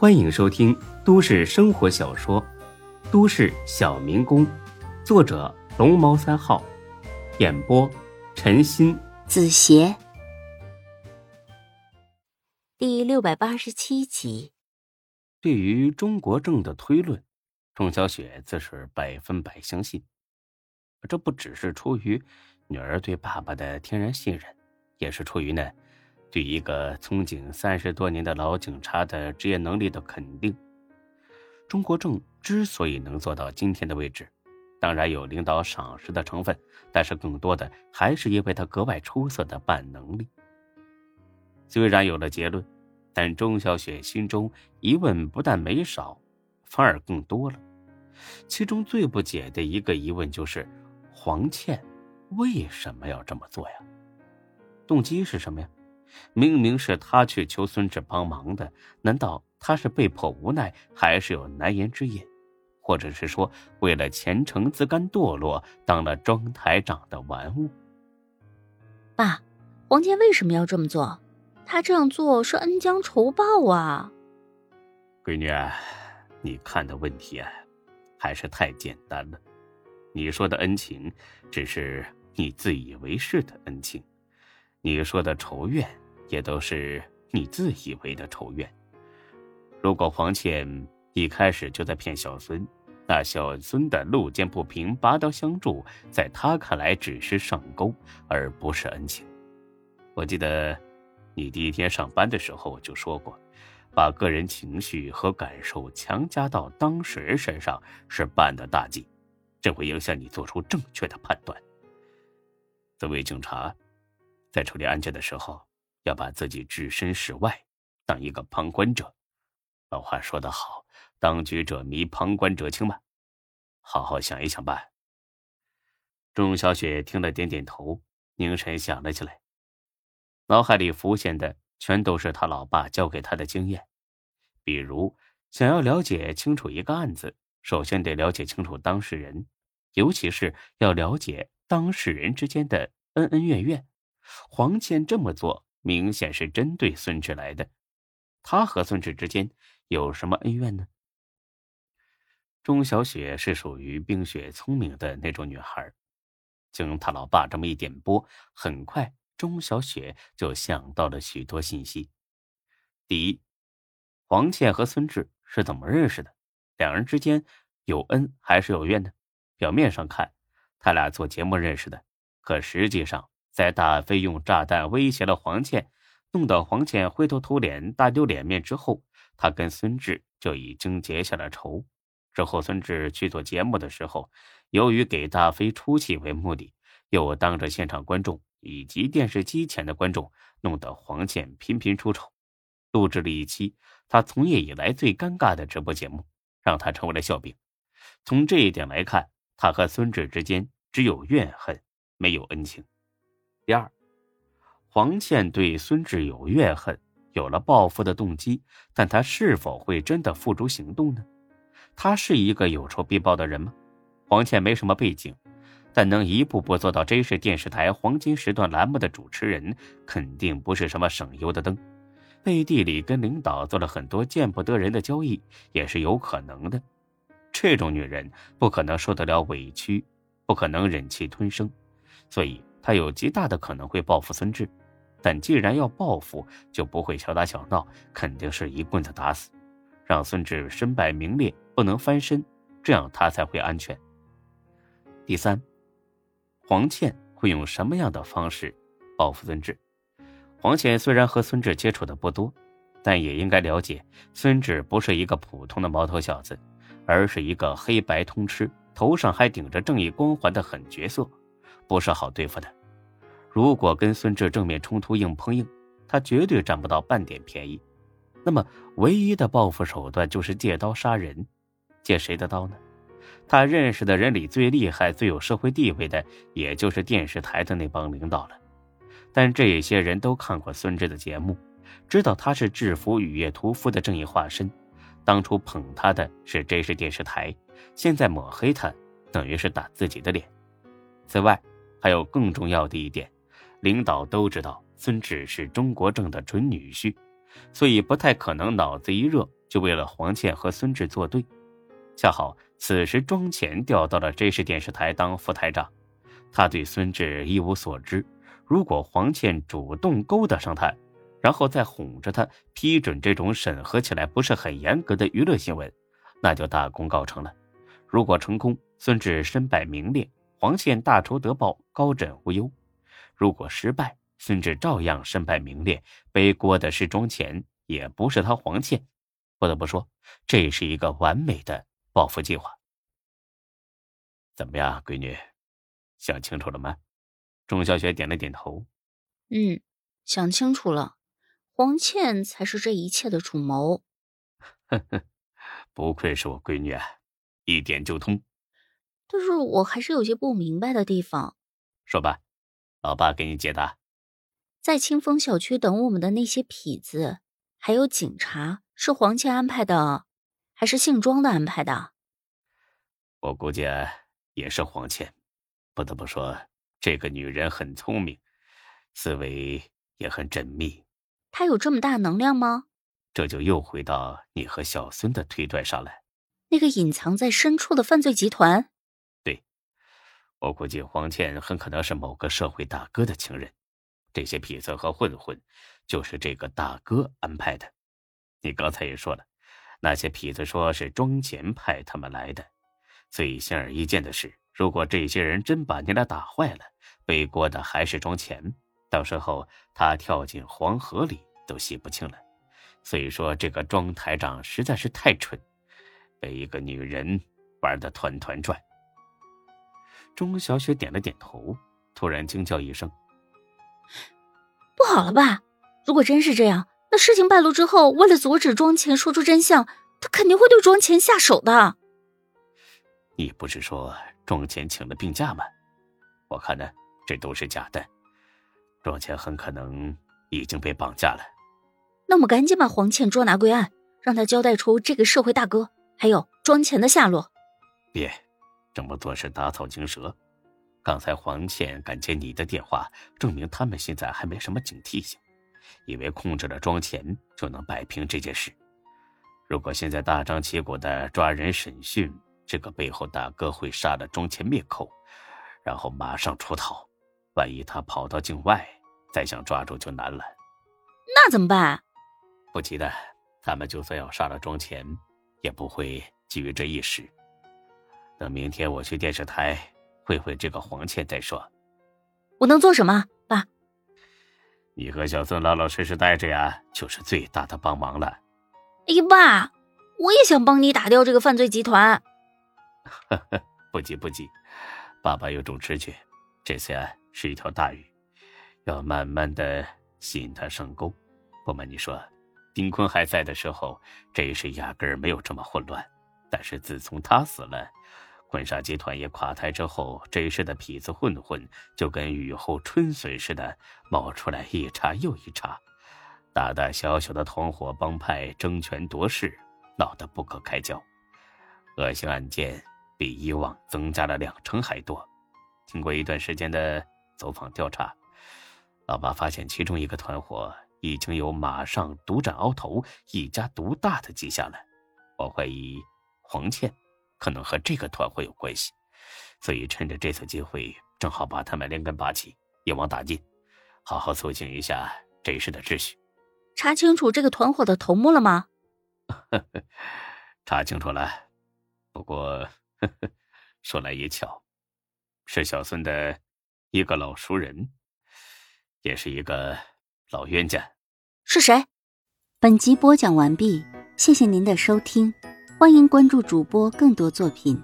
欢迎收听都市生活小说《都市小民工》，作者龙猫三号，演播陈鑫、子邪，第六百八十七集。对于中国正的推论，钟小雪自是百分百相信。这不只是出于女儿对爸爸的天然信任，也是出于呢。对一个从警三十多年的老警察的职业能力的肯定，钟国正之所以能做到今天的位置，当然有领导赏识的成分，但是更多的还是因为他格外出色的办能力。虽然有了结论，但钟小雪心中疑问不但没少，反而更多了。其中最不解的一个疑问就是：黄倩为什么要这么做呀？动机是什么呀？明明是他去求孙志帮忙的，难道他是被迫无奈，还是有难言之隐，或者是说为了前程自甘堕落，当了庄台长的玩物？爸，黄健为什么要这么做？他这样做是恩将仇报啊！闺女，你看的问题啊，还是太简单了。你说的恩情，只是你自以为是的恩情；你说的仇怨。也都是你自以为的仇怨。如果黄倩一开始就在骗小孙，那小孙的路见不平拔刀相助，在他看来只是上钩，而不是恩情。我记得你第一天上班的时候就说过，把个人情绪和感受强加到当事人身上是办的大忌，这会影响你做出正确的判断。作为警察，在处理案件的时候。要把自己置身事外，当一个旁观者。老话说得好，“当局者迷，旁观者清”嘛。好好想一想吧。钟小雪听了，点点头，凝神想了起来。脑海里浮现的全都是他老爸教给他的经验，比如想要了解清楚一个案子，首先得了解清楚当事人，尤其是要了解当事人之间的恩恩怨怨。黄倩这么做。明显是针对孙志来的，他和孙志之间有什么恩怨呢？钟小雪是属于冰雪聪明的那种女孩，经他老爸这么一点拨，很快钟小雪就想到了许多信息。第一，黄倩和孙志是怎么认识的？两人之间有恩还是有怨呢？表面上看，他俩做节目认识的，可实际上。在大飞用炸弹威胁了黄倩，弄得黄倩灰头土脸、大丢脸面之后，他跟孙志就已经结下了仇。之后，孙志去做节目的时候，由于给大飞出气为目的，又当着现场观众以及电视机前的观众，弄得黄倩频频出丑，录制了一期他从业以来最尴尬的直播节目，让他成为了笑柄。从这一点来看，他和孙志之间只有怨恨，没有恩情。第二，黄倩对孙志有怨恨，有了报复的动机，但她是否会真的付诸行动呢？她是一个有仇必报的人吗？黄倩没什么背景，但能一步步做到这是电视台黄金时段栏目的主持人，肯定不是什么省油的灯。背地里跟领导做了很多见不得人的交易，也是有可能的。这种女人不可能受得了委屈，不可能忍气吞声，所以。他有极大的可能会报复孙志，但既然要报复，就不会小打小闹，肯定是一棍子打死，让孙志身败名裂，不能翻身，这样他才会安全。第三，黄倩会用什么样的方式报复孙志？黄倩虽然和孙志接触的不多，但也应该了解，孙志不是一个普通的毛头小子，而是一个黑白通吃，头上还顶着正义光环的狠角色。不是好对付的。如果跟孙志正面冲突硬碰硬，他绝对占不到半点便宜。那么，唯一的报复手段就是借刀杀人。借谁的刀呢？他认识的人里最厉害、最有社会地位的，也就是电视台的那帮领导了。但这些人都看过孙志的节目，知道他是制服雨夜屠夫的正义化身。当初捧他的是这是电视台，现在抹黑他，等于是打自己的脸。此外，还有更重要的一点，领导都知道孙志是中国政的准女婿，所以不太可能脑子一热就为了黄倩和孙志作对。恰好此时庄前调到了 J 市电视台当副台长，他对孙志一无所知。如果黄倩主动勾搭上他，然后再哄着他批准这种审核起来不是很严格的娱乐新闻，那就大功告成了。如果成功，孙志身败名裂，黄倩大仇得报，高枕无忧；如果失败，孙志照样身败名裂，背锅的是庄前，也不是他黄倩。不得不说，这是一个完美的报复计划。怎么样，闺女，想清楚了吗？钟小雪点了点头。嗯，想清楚了。黄倩才是这一切的主谋。呵呵，不愧是我闺女啊，一点就通。但是我还是有些不明白的地方。说吧，老爸给你解答。在清风小区等我们的那些痞子，还有警察，是黄倩安排的，还是姓庄的安排的？我估计也是黄倩。不得不说，这个女人很聪明，思维也很缜密。她有这么大能量吗？这就又回到你和小孙的推断上来。那个隐藏在深处的犯罪集团，对，我估计黄倩很可能是某个社会大哥的情人。这些痞子和混混，就是这个大哥安排的。你刚才也说了，那些痞子说是庄前派他们来的。最显而易见的是，如果这些人真把你俩打坏了，背锅的还是庄前。到时候他跳进黄河里都洗不清了，所以说这个庄台长实在是太蠢，被一个女人玩的团团转。钟小雪点了点头，突然惊叫一声：“不好了吧？如果真是这样，那事情败露之后，为了阻止庄前说出真相，他肯定会对庄前下手的。”你不是说庄前请了病假吗？我看呢，这都是假的。庄前很可能已经被绑架了，那我们赶紧把黄倩捉拿归案，让他交代出这个社会大哥还有庄前的下落。别，这么做是打草惊蛇。刚才黄倩敢接你的电话，证明他们现在还没什么警惕性，以为控制了庄钱就能摆平这件事。如果现在大张旗鼓的抓人审讯，这个背后大哥会杀了庄钱灭口，然后马上出逃。万一他跑到境外，再想抓住就难了。那怎么办？不急的，他们就算要杀了庄钱，也不会急于这一时。等明天我去电视台会会这个黄倩再说。我能做什么，爸？你和小孙老老实实待着呀，就是最大的帮忙了。哎呀，爸，我也想帮你打掉这个犯罪集团。呵呵，不急不急，爸爸有种直觉，这次啊。是一条大鱼，要慢慢的吸引他上钩。不瞒你说，丁坤还在的时候，这一事压根儿没有这么混乱。但是自从他死了，婚纱集团也垮台之后，这一世的痞子混混就跟雨后春笋似的冒出来一茬又一茬，大大小小的团伙帮派争权夺势，闹得不可开交，恶性案件比以往增加了两成还多。经过一段时间的。走访调查，老爸发现其中一个团伙已经有马上独占鳌头、一家独大的迹象了。我怀疑黄倩可能和这个团伙有关系，所以趁着这次机会，正好把他们连根拔起，一网打尽，好好肃清一下这一世的秩序。查清楚这个团伙的头目了吗？查清楚了，不过 说来也巧，是小孙的。一个老熟人，也是一个老冤家，是谁？本集播讲完毕，谢谢您的收听，欢迎关注主播更多作品。